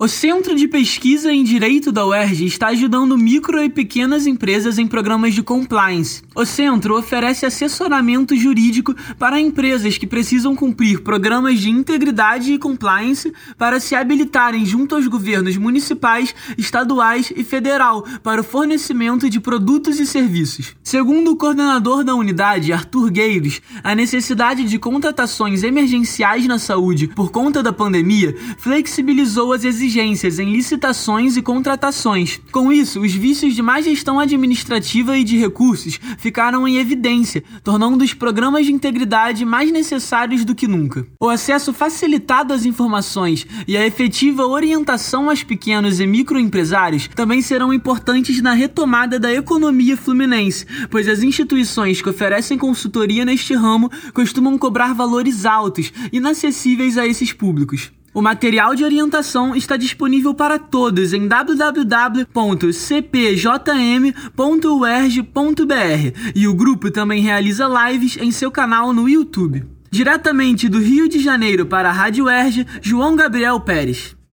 O Centro de Pesquisa em Direito da UERJ está ajudando micro e pequenas empresas em programas de compliance. O centro oferece assessoramento jurídico para empresas que precisam cumprir programas de integridade e compliance para se habilitarem junto aos governos municipais, estaduais e federal para o fornecimento de produtos e serviços. Segundo o coordenador da unidade, Arthur Gueiros, a necessidade de contratações emergenciais na saúde por conta da pandemia flexibilizou as exigências exigências em licitações e contratações. Com isso, os vícios de má gestão administrativa e de recursos ficaram em evidência, tornando os programas de integridade mais necessários do que nunca. O acesso facilitado às informações e a efetiva orientação aos pequenos e microempresários também serão importantes na retomada da economia fluminense, pois as instituições que oferecem consultoria neste ramo costumam cobrar valores altos, inacessíveis a esses públicos. O material de orientação está disponível para todos em www.cpjm.uerj.br e o grupo também realiza lives em seu canal no YouTube. Diretamente do Rio de Janeiro para a Rádio UERJ, João Gabriel Pérez.